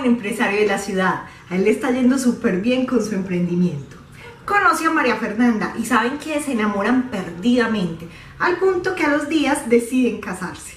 joven empresario de la ciudad. A él le está yendo súper bien con su emprendimiento. Conoce a María Fernanda y saben que se enamoran perdidamente, al punto que a los días deciden casarse.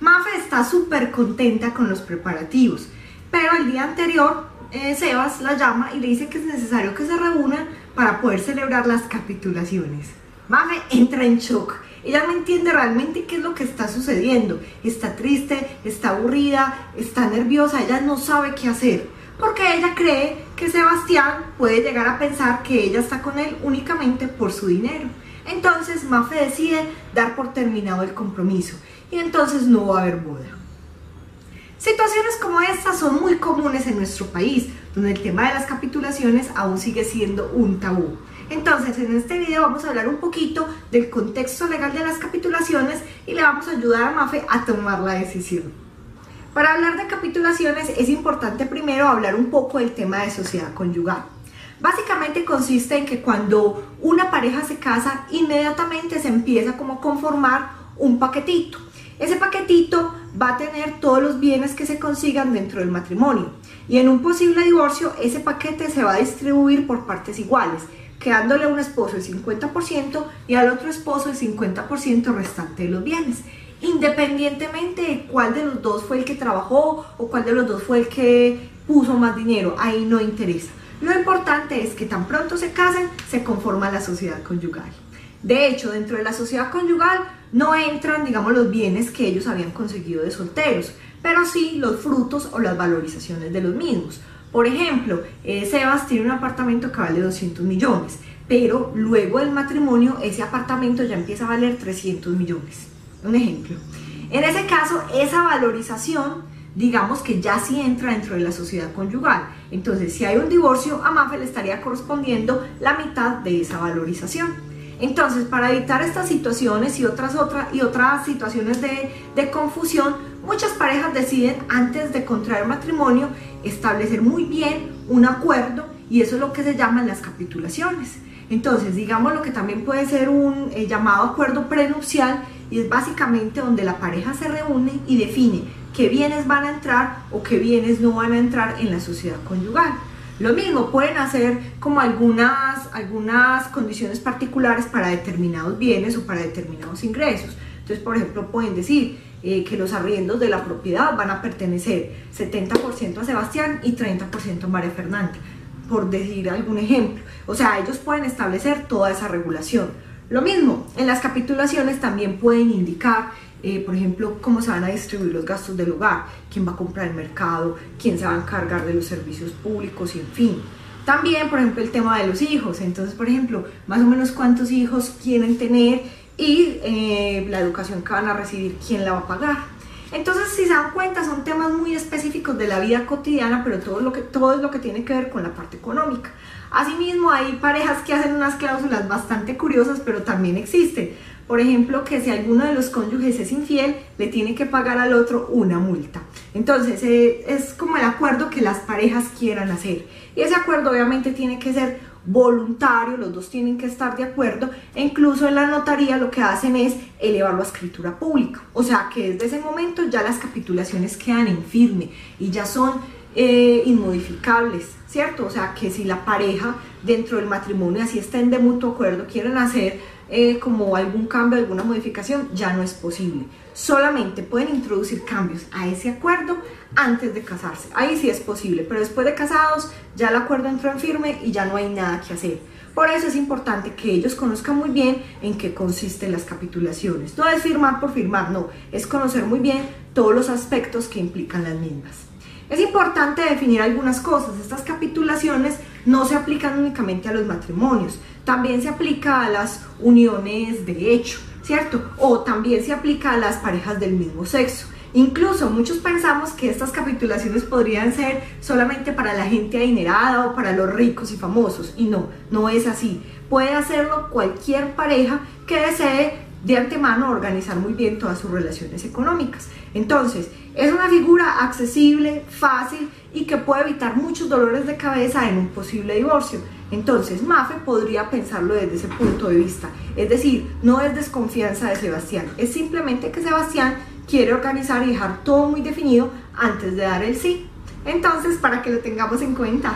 Mafe está súper contenta con los preparativos, pero el día anterior eh, Sebas la llama y le dice que es necesario que se reúnan para poder celebrar las capitulaciones. Mafe entra en shock. Ella no entiende realmente qué es lo que está sucediendo. Está triste, está aburrida, está nerviosa, ella no sabe qué hacer. Porque ella cree que Sebastián puede llegar a pensar que ella está con él únicamente por su dinero. Entonces Mafe decide dar por terminado el compromiso y entonces no va a haber boda. Situaciones como estas son muy comunes en nuestro país, donde el tema de las capitulaciones aún sigue siendo un tabú. Entonces, en este video vamos a hablar un poquito del contexto legal de las capitulaciones y le vamos a ayudar a Mafe a tomar la decisión. Para hablar de capitulaciones es importante primero hablar un poco del tema de sociedad conyugal. Básicamente consiste en que cuando una pareja se casa, inmediatamente se empieza como a conformar un paquetito. Ese paquetito va a tener todos los bienes que se consigan dentro del matrimonio y en un posible divorcio ese paquete se va a distribuir por partes iguales quedándole a un esposo el 50% y al otro esposo el 50% restante de los bienes, independientemente de cuál de los dos fue el que trabajó o cuál de los dos fue el que puso más dinero, ahí no interesa. Lo importante es que tan pronto se casen, se conforma la sociedad conyugal. De hecho, dentro de la sociedad conyugal no entran, digamos, los bienes que ellos habían conseguido de solteros, pero sí los frutos o las valorizaciones de los mismos. Por ejemplo, eh, Sebas tiene un apartamento que vale 200 millones, pero luego del matrimonio ese apartamento ya empieza a valer 300 millones. Un ejemplo. En ese caso, esa valorización, digamos que ya sí entra dentro de la sociedad conyugal. Entonces, si hay un divorcio, a Mafe le estaría correspondiendo la mitad de esa valorización. Entonces, para evitar estas situaciones y otras, otras, y otras situaciones de, de confusión, muchas parejas deciden antes de contraer matrimonio establecer muy bien un acuerdo y eso es lo que se llaman las capitulaciones. Entonces, digamos lo que también puede ser un eh, llamado acuerdo prenupcial y es básicamente donde la pareja se reúne y define qué bienes van a entrar o qué bienes no van a entrar en la sociedad conyugal. Lo mismo, pueden hacer como algunas, algunas condiciones particulares para determinados bienes o para determinados ingresos. Entonces, por ejemplo, pueden decir eh, que los arriendos de la propiedad van a pertenecer 70% a Sebastián y 30% a María Fernanda, por decir algún ejemplo. O sea, ellos pueden establecer toda esa regulación. Lo mismo, en las capitulaciones también pueden indicar eh, por ejemplo, cómo se van a distribuir los gastos del hogar, quién va a comprar el mercado, quién se va a encargar de los servicios públicos y en fin. También, por ejemplo, el tema de los hijos. Entonces, por ejemplo, más o menos cuántos hijos quieren tener y eh, la educación que van a recibir, quién la va a pagar. Entonces, si se dan cuenta, son temas muy específicos de la vida cotidiana, pero todo, lo que, todo es lo que tiene que ver con la parte económica. Asimismo, hay parejas que hacen unas cláusulas bastante curiosas, pero también existen. Por ejemplo, que si alguno de los cónyuges es infiel, le tiene que pagar al otro una multa. Entonces, eh, es como el acuerdo que las parejas quieran hacer. Y ese acuerdo obviamente tiene que ser voluntario, los dos tienen que estar de acuerdo, e incluso en la notaría lo que hacen es elevarlo a escritura pública. O sea que desde ese momento ya las capitulaciones quedan en firme y ya son eh, inmodificables, ¿cierto? O sea que si la pareja dentro del matrimonio así estén de mutuo acuerdo, quieren hacer eh, como algún cambio, alguna modificación, ya no es posible. Solamente pueden introducir cambios a ese acuerdo antes de casarse. Ahí sí es posible, pero después de casados ya el acuerdo entró en firme y ya no hay nada que hacer. Por eso es importante que ellos conozcan muy bien en qué consisten las capitulaciones. No es firmar por firmar, no, es conocer muy bien todos los aspectos que implican las mismas. Es importante definir algunas cosas. Estas capitulaciones no se aplican únicamente a los matrimonios, también se aplica a las uniones de hecho, ¿cierto? O también se aplica a las parejas del mismo sexo. Incluso muchos pensamos que estas capitulaciones podrían ser solamente para la gente adinerada o para los ricos y famosos. Y no, no es así. Puede hacerlo cualquier pareja que desee de antemano organizar muy bien todas sus relaciones económicas. Entonces, es una figura accesible, fácil y que puede evitar muchos dolores de cabeza en un posible divorcio. Entonces, Mafe podría pensarlo desde ese punto de vista. Es decir, no es desconfianza de Sebastián, es simplemente que Sebastián quiere organizar y dejar todo muy definido antes de dar el sí. Entonces, para que lo tengamos en cuenta.